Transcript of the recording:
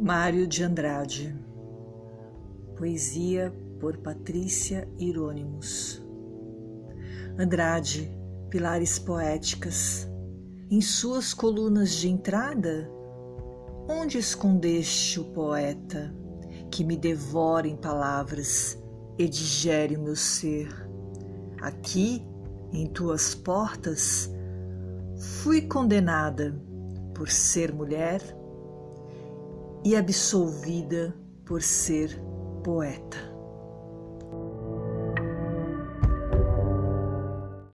Mário de Andrade. Poesia por Patrícia Irônimos Andrade, Pilares Poéticas. Em suas colunas de entrada Onde escondeste o poeta Que me devora em palavras E digere o meu ser? Aqui, em tuas portas Fui condenada por ser mulher e absolvida por ser poeta.